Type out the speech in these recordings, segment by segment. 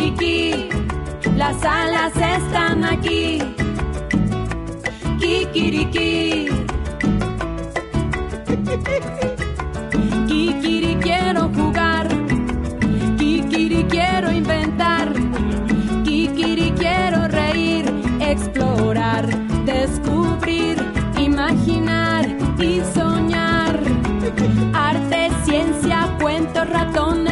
Kikiriki, las alas están aquí. Kikiriki. Kikiri quiero jugar. Kikiri quiero inventar. Kikiri quiero reír, explorar, descubrir, imaginar y soñar. Arte, ciencia, cuentos, ratones,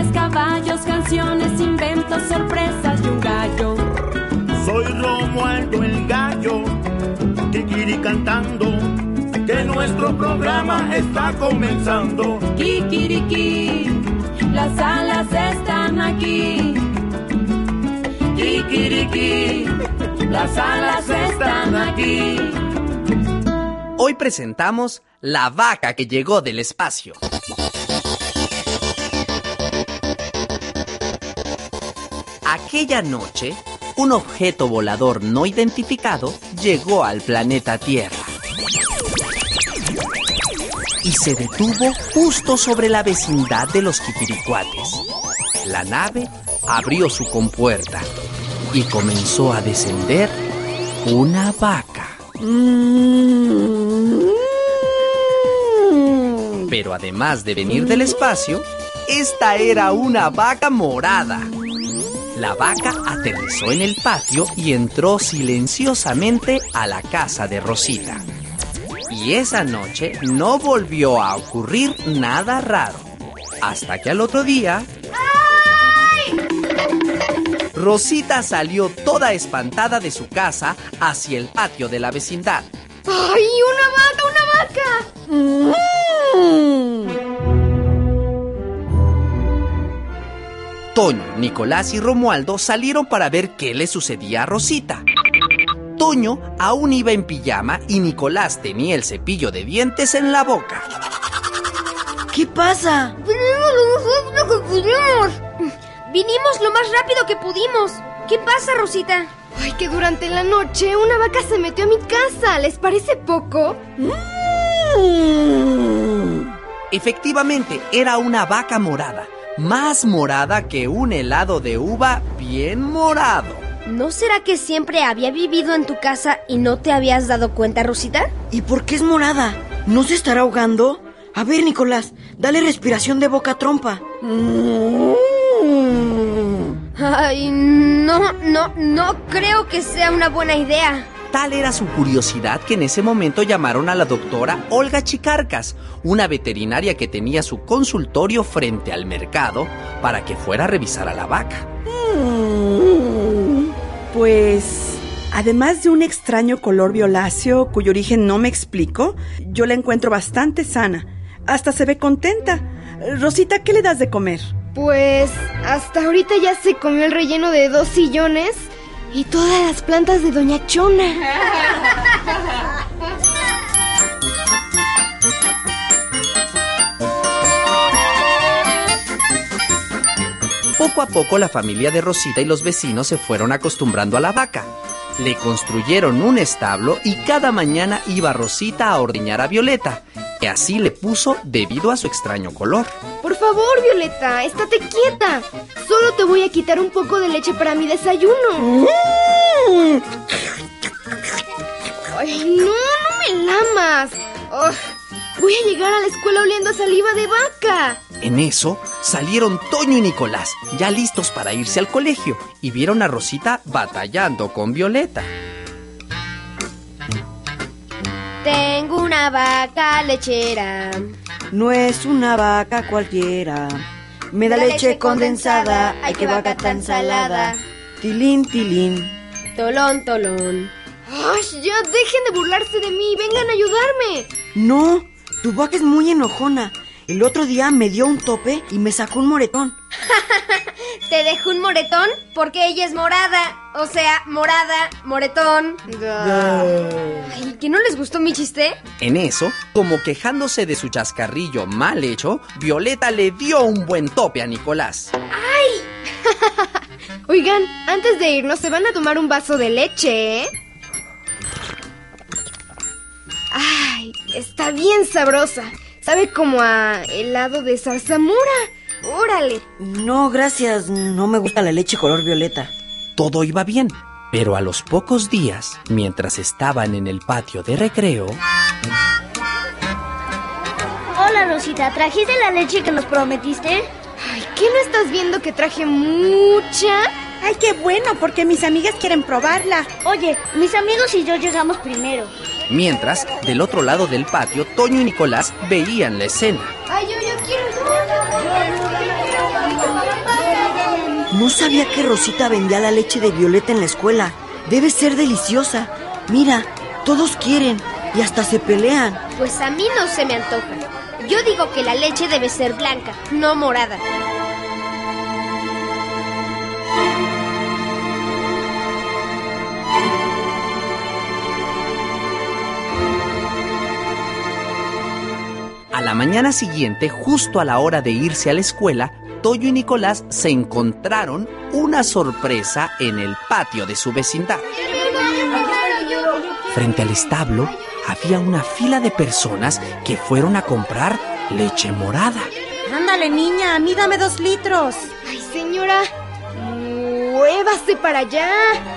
canciones, inventos, sorpresas y un gallo. Soy Romualdo el gallo, Kikiri cantando, que nuestro programa está comenzando. Kikiriki, las alas están aquí. Kikiriki, las alas están aquí. Hoy presentamos La vaca que llegó del espacio. Aquella noche, un objeto volador no identificado llegó al planeta Tierra. Y se detuvo justo sobre la vecindad de los Kikiricuates. La nave abrió su compuerta y comenzó a descender una vaca. Pero además de venir del espacio, esta era una vaca morada. La vaca aterrizó en el patio y entró silenciosamente a la casa de Rosita. Y esa noche no volvió a ocurrir nada raro. Hasta que al otro día... Rosita salió toda espantada de su casa hacia el patio de la vecindad. ¡Ay, una vaca, una vaca! Toño, Nicolás y Romualdo salieron para ver qué le sucedía a Rosita. Toño aún iba en pijama y Nicolás tenía el cepillo de dientes en la boca. ¿Qué pasa? Vinimos lo más rápido que pudimos. Vinimos lo más rápido que pudimos. ¿Qué pasa, Rosita? Ay, que durante la noche una vaca se metió a mi casa. ¿Les parece poco? Efectivamente, era una vaca morada, más morada que un helado de uva bien morado. ¿No será que siempre había vivido en tu casa y no te habías dado cuenta, Rosita? ¿Y por qué es morada? ¿No se estará ahogando? A ver, Nicolás, dale respiración de boca a trompa. Ay, no, no, no creo que sea una buena idea. Tal era su curiosidad que en ese momento llamaron a la doctora Olga Chicarcas, una veterinaria que tenía su consultorio frente al mercado, para que fuera a revisar a la vaca. Pues, además de un extraño color violáceo cuyo origen no me explico, yo la encuentro bastante sana. Hasta se ve contenta. Rosita, ¿qué le das de comer? Pues hasta ahorita ya se comió el relleno de dos sillones y todas las plantas de Doña Chona. Poco a poco la familia de Rosita y los vecinos se fueron acostumbrando a la vaca. Le construyeron un establo y cada mañana iba Rosita a ordeñar a Violeta, que así le puso debido a su extraño color. Por favor, Violeta, estate quieta. Solo te voy a quitar un poco de leche para mi desayuno. Ay, no, no me lamas. Voy a llegar a la escuela oliendo a saliva de vaca. En eso salieron Toño y Nicolás, ya listos para irse al colegio, y vieron a Rosita batallando con Violeta. Tengo una vaca lechera. No es una vaca cualquiera. Me da leche, leche condensada. condensada, Ay, qué vaca tan salada. Tilín, tilín. Tolón, tolón. Ay, ya dejen de burlarse de mí. Vengan a ayudarme. No, tu vaca es muy enojona. El otro día me dio un tope y me sacó un moretón. Te dejo un moretón porque ella es morada. O sea, morada, moretón. Ay, ¿que no les gustó mi chiste? En eso, como quejándose de su chascarrillo mal hecho, Violeta le dio un buen tope a Nicolás. Oigan, antes de irnos, se van a tomar un vaso de leche, ¿eh? Ay, está bien sabrosa. Sabe como a helado de zarzamora. Órale. No, gracias. No me gusta la leche color violeta. Todo iba bien, pero a los pocos días, mientras estaban en el patio de recreo, Hola Rosita, ¿trajiste la leche que nos prometiste? Ay, ¿qué no estás viendo que traje mucha? Ay, qué bueno, porque mis amigas quieren probarla. Oye, mis amigos y yo llegamos primero. Mientras, del otro lado del patio, Toño y Nicolás veían la escena. Ay, yo, yo quiero. No sabía que Rosita vendía la leche de violeta en la escuela. Debe ser deliciosa. Mira, todos quieren y hasta se pelean. Pues a mí no se me antoja. Yo digo que la leche debe ser blanca, no morada. A la mañana siguiente, justo a la hora de irse a la escuela, Toyo y Nicolás se encontraron una sorpresa en el patio de su vecindad. Frente al establo había una fila de personas que fueron a comprar leche morada. Ándale, niña, a mí dame dos litros. Ay, señora. Muévase para allá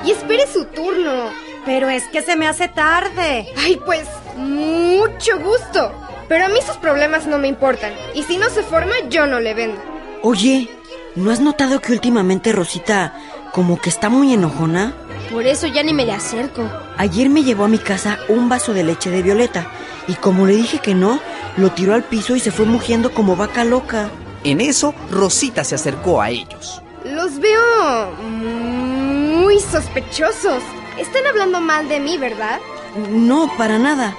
y espere su turno. Pero es que se me hace tarde. Ay, pues, mucho gusto. Pero a mí sus problemas no me importan. Y si no se forma, yo no le vendo. Oye, ¿no has notado que últimamente Rosita como que está muy enojona? Por eso ya ni me le acerco. Ayer me llevó a mi casa un vaso de leche de violeta y como le dije que no, lo tiró al piso y se fue mugiendo como vaca loca. En eso, Rosita se acercó a ellos. Los veo muy sospechosos. Están hablando mal de mí, ¿verdad? No, para nada.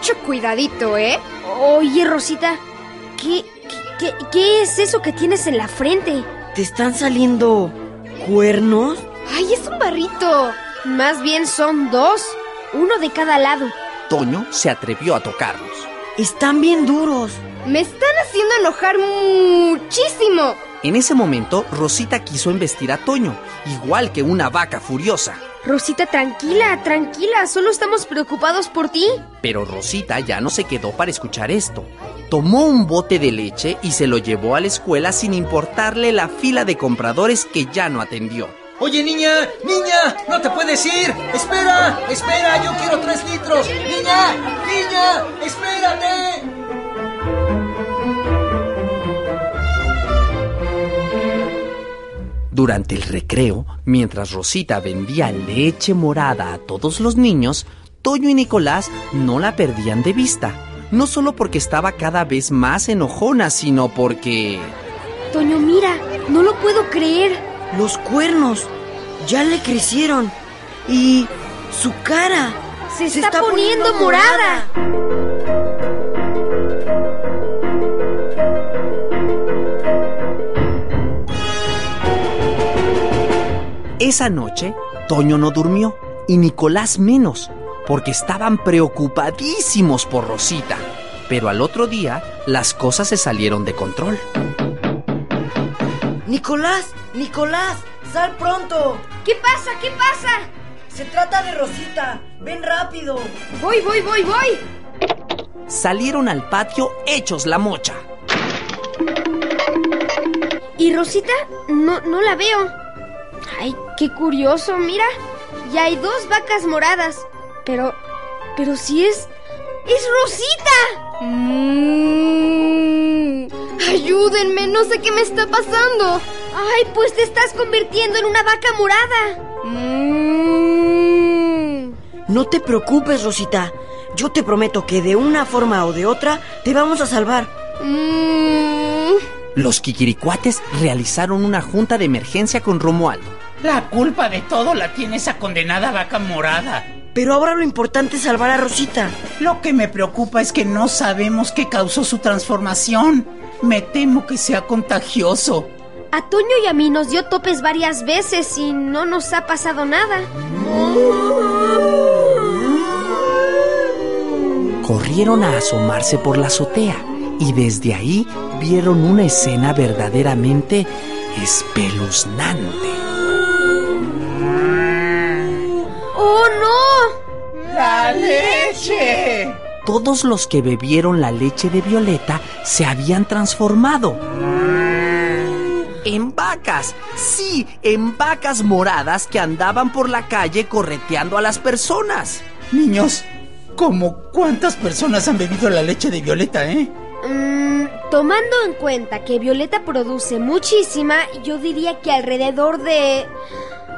Mucho cuidadito, ¿eh? Oye, Rosita, ¿qué, qué, qué es eso que tienes en la frente? ¿Te están saliendo cuernos? ¡Ay, es un barrito! Más bien son dos, uno de cada lado. Toño se atrevió a tocarlos. Están bien duros. Me están haciendo enojar muchísimo. En ese momento, Rosita quiso embestir a Toño, igual que una vaca furiosa. Rosita, tranquila, tranquila, solo estamos preocupados por ti. Pero Rosita ya no se quedó para escuchar esto. Tomó un bote de leche y se lo llevó a la escuela sin importarle la fila de compradores que ya no atendió. Oye, niña, niña, no te puedes ir. Espera, espera, yo quiero tres litros. Niña, niña, espérate. Durante el recreo, mientras Rosita vendía leche morada a todos los niños, Toño y Nicolás no la perdían de vista. No solo porque estaba cada vez más enojona, sino porque... Toño, mira, no lo puedo creer. Los cuernos ya le crecieron y su cara se está, poniendo, morada. Esa noche, Toño no durmió y Nicolás menos, porque estaban preocupadísimos por Rosita. Pero al otro día, las cosas se salieron de control. Nicolás, Nicolás, sal pronto. ¿Qué pasa? ¿Qué pasa? Se trata de Rosita. Ven rápido. Voy, voy, voy, voy. Salieron al patio hechos la mocha. ¿Y Rosita? No, no la veo. Ay, qué curioso, mira. Ya hay dos vacas moradas. Pero, pero si es... ¡Es Rosita! Mm, ayúdenme, no sé qué me está pasando. Ay, pues te estás convirtiendo en una vaca morada. Mm. No te preocupes, Rosita. Yo te prometo que de una forma o de otra te vamos a salvar. Mm. Los Kikiricuates realizaron una junta de emergencia con Romualdo. La culpa de todo la tiene esa condenada vaca morada. Pero ahora lo importante es salvar a Rosita. Lo que me preocupa es que no sabemos qué causó su transformación. Me temo que sea contagioso. A Toño y a mí nos dio topes varias veces y no nos ha pasado nada. Corrieron a asomarse por la azotea y desde ahí vieron una escena verdaderamente espeluznante. Todos los que bebieron la leche de Violeta se habían transformado. En vacas, sí, en vacas moradas que andaban por la calle correteando a las personas. Niños, ¿cómo cuántas personas han bebido la leche de Violeta, eh? Mm, tomando en cuenta que Violeta produce muchísima, yo diría que alrededor de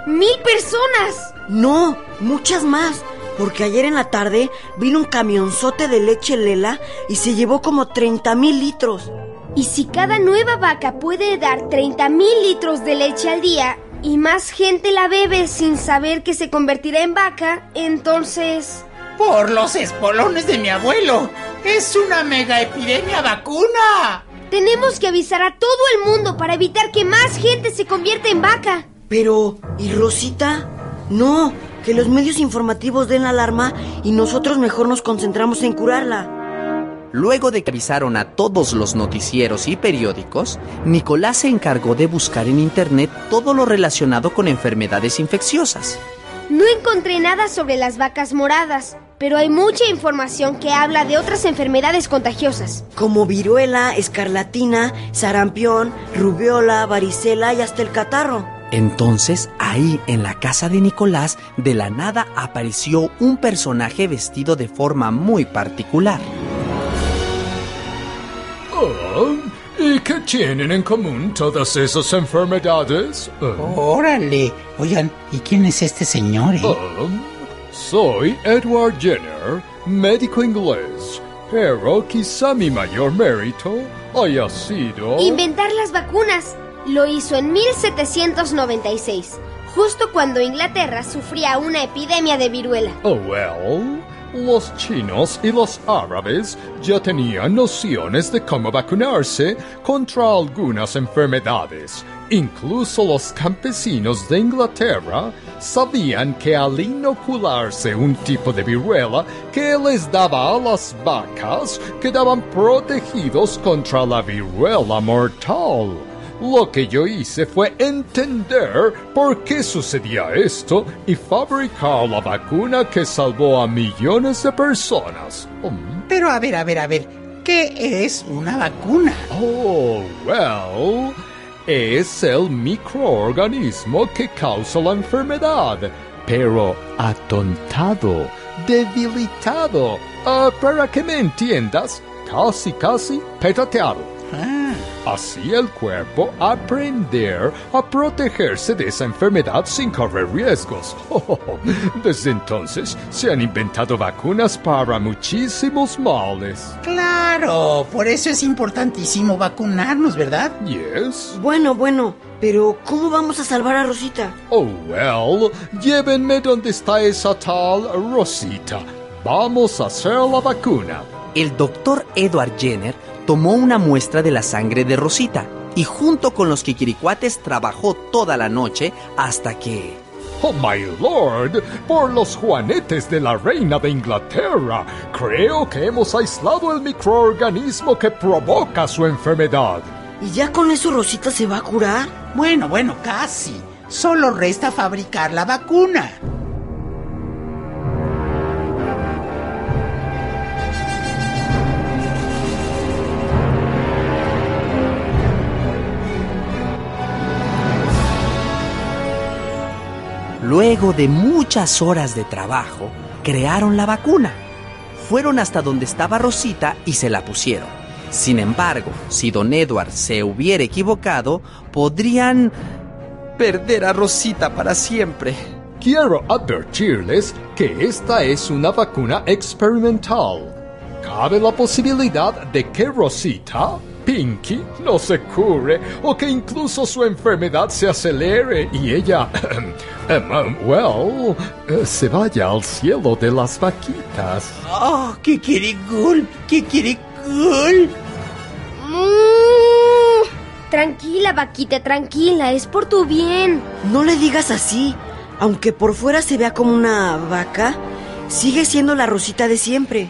mil personas. No, muchas más. Porque ayer en la tarde vino un camionzote de leche Lela y se llevó como 30 mil litros. Y si cada nueva vaca puede dar 30 mil litros de leche al día y más gente la bebe sin saber que se convertirá en vaca, entonces... Por los espolones de mi abuelo. Es una mega epidemia vacuna. Tenemos que avisar a todo el mundo para evitar que más gente se convierta en vaca. Pero, ¿y Rosita? No, que los medios informativos den la alarma y nosotros mejor nos concentramos en curarla. Luego de que avisaron a todos los noticieros y periódicos, Nicolás se encargó de buscar en Internet todo lo relacionado con enfermedades infecciosas. No encontré nada sobre las vacas moradas, pero hay mucha información que habla de otras enfermedades contagiosas. Como viruela, escarlatina, sarampión, rubiola, varicela y hasta el catarro. Entonces, ahí en la casa de Nicolás, de la nada apareció un personaje vestido de forma muy particular. Oh, ¿Y qué tienen en común todas esas enfermedades? Órale. Oigan, ¿y quién es este señor, eh? Um, soy Edward Jenner, médico inglés, pero quizá mi mayor mérito haya sido... Inventar las vacunas. Lo hizo en 1796, justo cuando Inglaterra sufría una epidemia de viruela. Oh, well, los chinos y los árabes ya tenían nociones de cómo vacunarse contra algunas enfermedades. Incluso los campesinos de Inglaterra sabían que al inocularse un tipo de viruela que les daba a las vacas, quedaban protegidos contra la viruela mortal. Lo que yo hice fue entender por qué sucedía esto y fabricar la vacuna que salvó a millones de personas. Mm. Pero a ver, a ver, a ver, ¿qué es una vacuna? Oh, well, es el microorganismo que causa la enfermedad, pero atontado, debilitado, uh, para que me entiendas, casi, casi petateado. Así el cuerpo aprender a protegerse de esa enfermedad sin correr riesgos. Desde entonces se han inventado vacunas para muchísimos males. Claro, por eso es importantísimo vacunarnos, ¿verdad? Yes. Bueno, bueno, pero ¿cómo vamos a salvar a Rosita? Oh, well, llévenme donde está esa tal Rosita. Vamos a hacer la vacuna. El doctor Edward Jenner tomó una muestra de la sangre de Rosita y junto con los Kikiricuates trabajó toda la noche hasta que... Oh, my lord, por los juanetes de la reina de Inglaterra, creo que hemos aislado el microorganismo que provoca su enfermedad. ¿Y ya con eso Rosita se va a curar? Bueno, bueno, casi. Solo resta fabricar la vacuna. Luego de muchas horas de trabajo, crearon la vacuna. Fueron hasta donde estaba Rosita y se la pusieron. Sin embargo, si don Edward se hubiera equivocado, podrían perder a Rosita para siempre. Quiero advertirles que esta es una vacuna experimental. Cabe la posibilidad de que Rosita Pinky no se cure o que incluso su enfermedad se acelere y ella, um, well, eh, se vaya al cielo de las vaquitas. ¡Oh, kikirigul! ¡Kikirigul! Mm. Tranquila, vaquita, tranquila, es por tu bien. No le digas así. Aunque por fuera se vea como una vaca, sigue siendo la Rosita de siempre.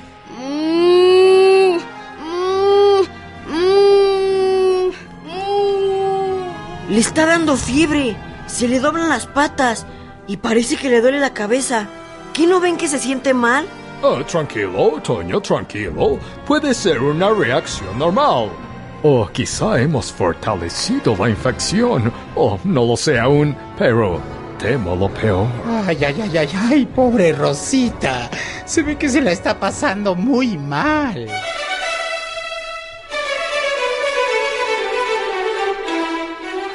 Le está dando fiebre, se le doblan las patas y parece que le duele la cabeza. ¿Qué no ven que se siente mal? Ah, tranquilo, Toño, tranquilo. Puede ser una reacción normal. O quizá hemos fortalecido la infección. O no lo sé aún, pero temo lo peor. Ay, ay, ay, ay, ay, pobre Rosita. Se ve que se la está pasando muy mal.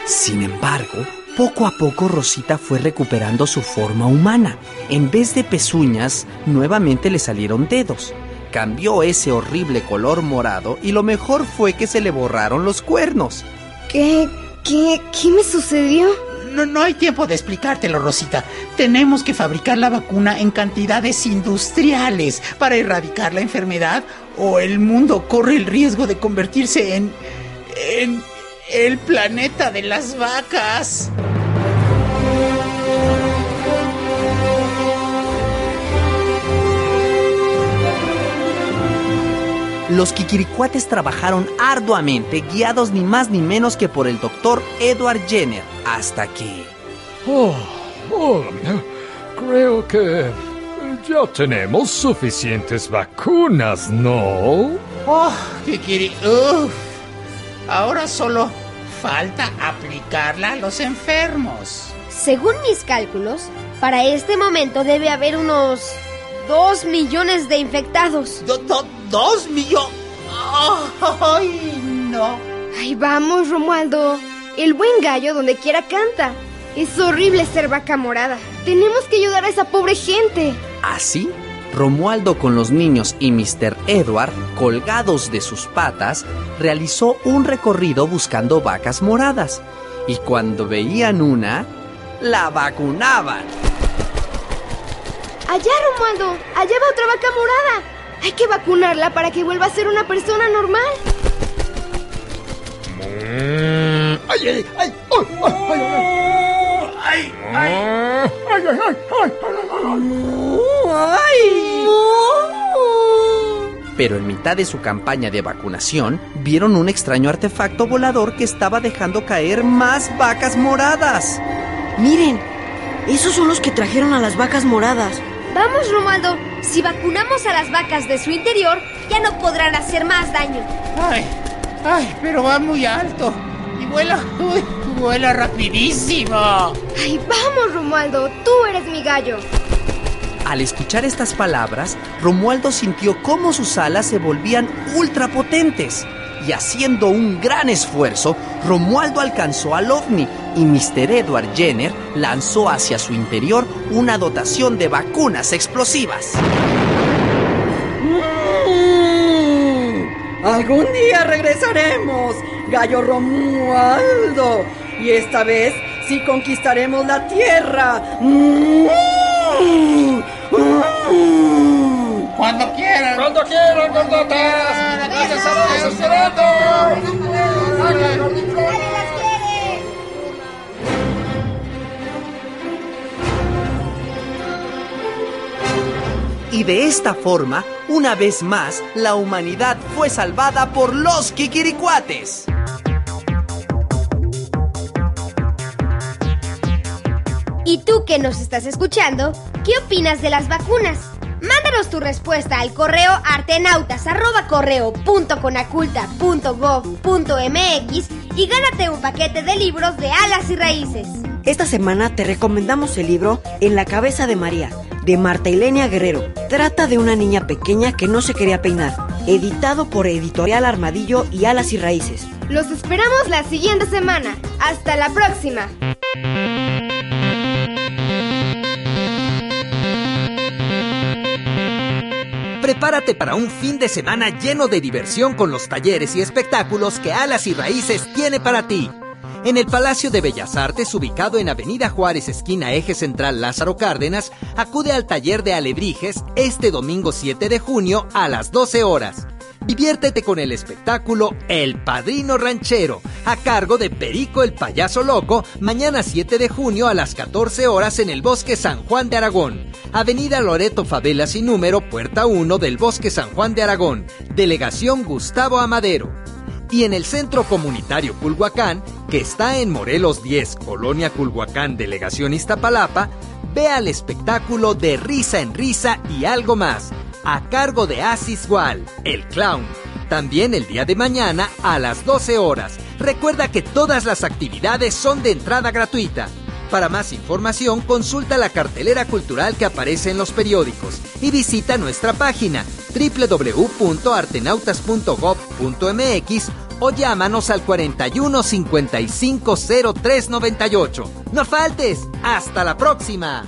Sin embargo, poco a poco Rosita fue recuperando su forma humana. En vez de pezuñas, nuevamente le salieron dedos. Cambió ese horrible color morado y lo mejor fue que se le borraron los cuernos. ¿Qué? ¿Qué? ¿Qué me sucedió? No, no hay tiempo de explicártelo, Rosita. Tenemos que fabricar la vacuna en cantidades industriales para erradicar la enfermedad o el mundo corre el riesgo de convertirse en... en el planeta de las vacas. Los Kikiricuates trabajaron arduamente, guiados ni más ni menos que por el doctor Edward Jenner, hasta que... Oh, oh, creo que ya tenemos suficientes vacunas, ¿no? Oh, Kikiri, uff. Ahora solo falta aplicarla a los enfermos. Según mis cálculos, para este momento debe haber unos dos millones de infectados. Do- do- ¿Dos millones? ¡Ay, no! Ay, vamos, Romualdo. El buen gallo donde quiera canta. Es horrible ser vaca morada. Tenemos que ayudar a esa pobre gente. Así, Romualdo con los niños y Mr. Edward, colgados de sus patas, realizó un recorrido buscando vacas moradas. Y cuando veían una, la vacunaban. Allá, Romualdo. Allá va otra vaca morada. Hay que vacunarla para que vuelva a ser una persona normal. Mm, ¡Ay, ay, ay! ¡Ay, ay, ay! ¡Ay, ay! ¡Ay, ay, ay! Pero en mitad de su campaña de vacunación, vieron un extraño artefacto volador que estaba dejando caer más vacas moradas. Miren, esos son los que trajeron a las vacas moradas. Vamos, Romualdo. Si vacunamos a las vacas de su interior, ya no podrán hacer más daño. ¡Ay! ¡Ay! Pero va muy alto. Y vuela. ¡Uy! Vuela rapidísimo. Ay, vamos, Romualdo. Tú eres mi gallo. Al escuchar estas palabras, Romualdo sintió cómo sus alas se volvían ultrapotentes. Y haciendo un gran esfuerzo, Romualdo alcanzó al ovni y Mr. Edward Jenner lanzó hacia su interior una dotación de vacunas explosivas. Mm, Algún día regresaremos, Gallo Romualdo. Y esta vez sí conquistaremos la tierra. Cuando quieran. Cuando quieran, gordotas. Les estamos esperando. Y de esta forma, una vez más, la humanidad fue salvada por los Kikiricuates. Tú que nos estás escuchando? ¿Qué opinas de las vacunas? Mándanos tu respuesta al correo artenautas@correo.conaculta.gov.mx y gánate un paquete de libros de alas y raíces. Esta semana te recomendamos el libro En la cabeza de María, de Marta Ilenia Guerrero. Trata de una niña pequeña que no se quería peinar, editado por Editorial Armadillo y Alas y Raíces. Los esperamos la siguiente semana. Hasta la próxima. Prepárate para un fin de semana lleno de diversión con los talleres y espectáculos que Alas y Raíces tiene para ti. En el Palacio de Bellas Artes, ubicado en Avenida Juárez, esquina Eje Central Lázaro Cárdenas, acude al taller de alebrijes este domingo 7 de junio a las 12 horas. Diviértete con el espectáculo El Padrino Ranchero, a cargo de Perico el Payaso Loco, mañana 7 de junio a las 14 horas en el Bosque San Juan de Aragón. Avenida Loreto Favela sin número, puerta 1 del Bosque San Juan de Aragón. Delegación Gustavo Amadero. Y en el Centro Comunitario Culhuacán, que está en Morelos 10, Colonia Culhuacán, Delegación Iztapalapa, ve al espectáculo de Risa en Risa y algo más a cargo de Asis Wall, el clown. También el día de mañana a las 12 horas. Recuerda que todas las actividades son de entrada gratuita. Para más información, consulta la cartelera cultural que aparece en los periódicos y visita nuestra página www.artenautas.gov.mx o llámanos al 41 55 03 98. ¡No faltes! ¡Hasta la próxima!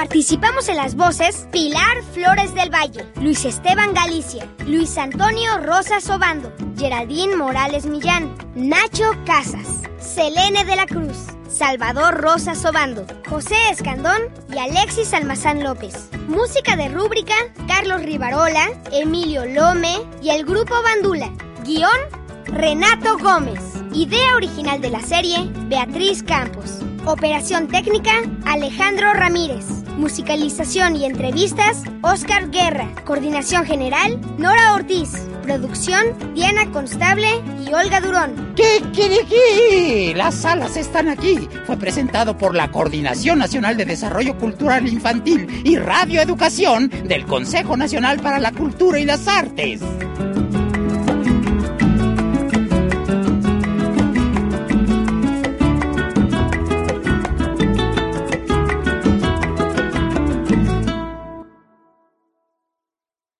Participamos en las voces Pilar Flores del Valle, Luis Esteban Galicia, Luis Antonio Rosas Obando, Geraldine Morales Millán, Nacho Casas, Selene de la Cruz, Salvador Rosas Obando, José Escandón y Alexis Almazán López. Música de rúbrica, Carlos Rivarola, Emilio Lome y el grupo Bandula. Guión, Renato Gómez. Idea original de la serie, Beatriz Campos. Operación técnica, Alejandro Ramírez. Musicalización y entrevistas, Oscar Guerra. Coordinación general, Nora Ortiz. Producción, Diana Constable y Olga Durón. ¿Qué quiere aquí? Las salas están aquí. Fue presentado por la Coordinación Nacional de Desarrollo Cultural Infantil y Radioeducación del Consejo Nacional para la Cultura y las Artes.